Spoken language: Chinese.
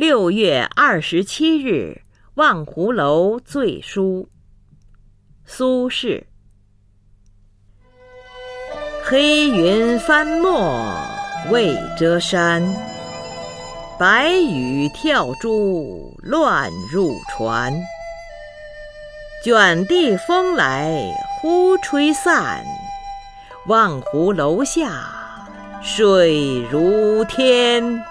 六月二十七日望湖楼醉书。苏轼。黑云翻墨未遮山白雨跳珠乱入船。卷地风来忽吹散望湖楼下水如天。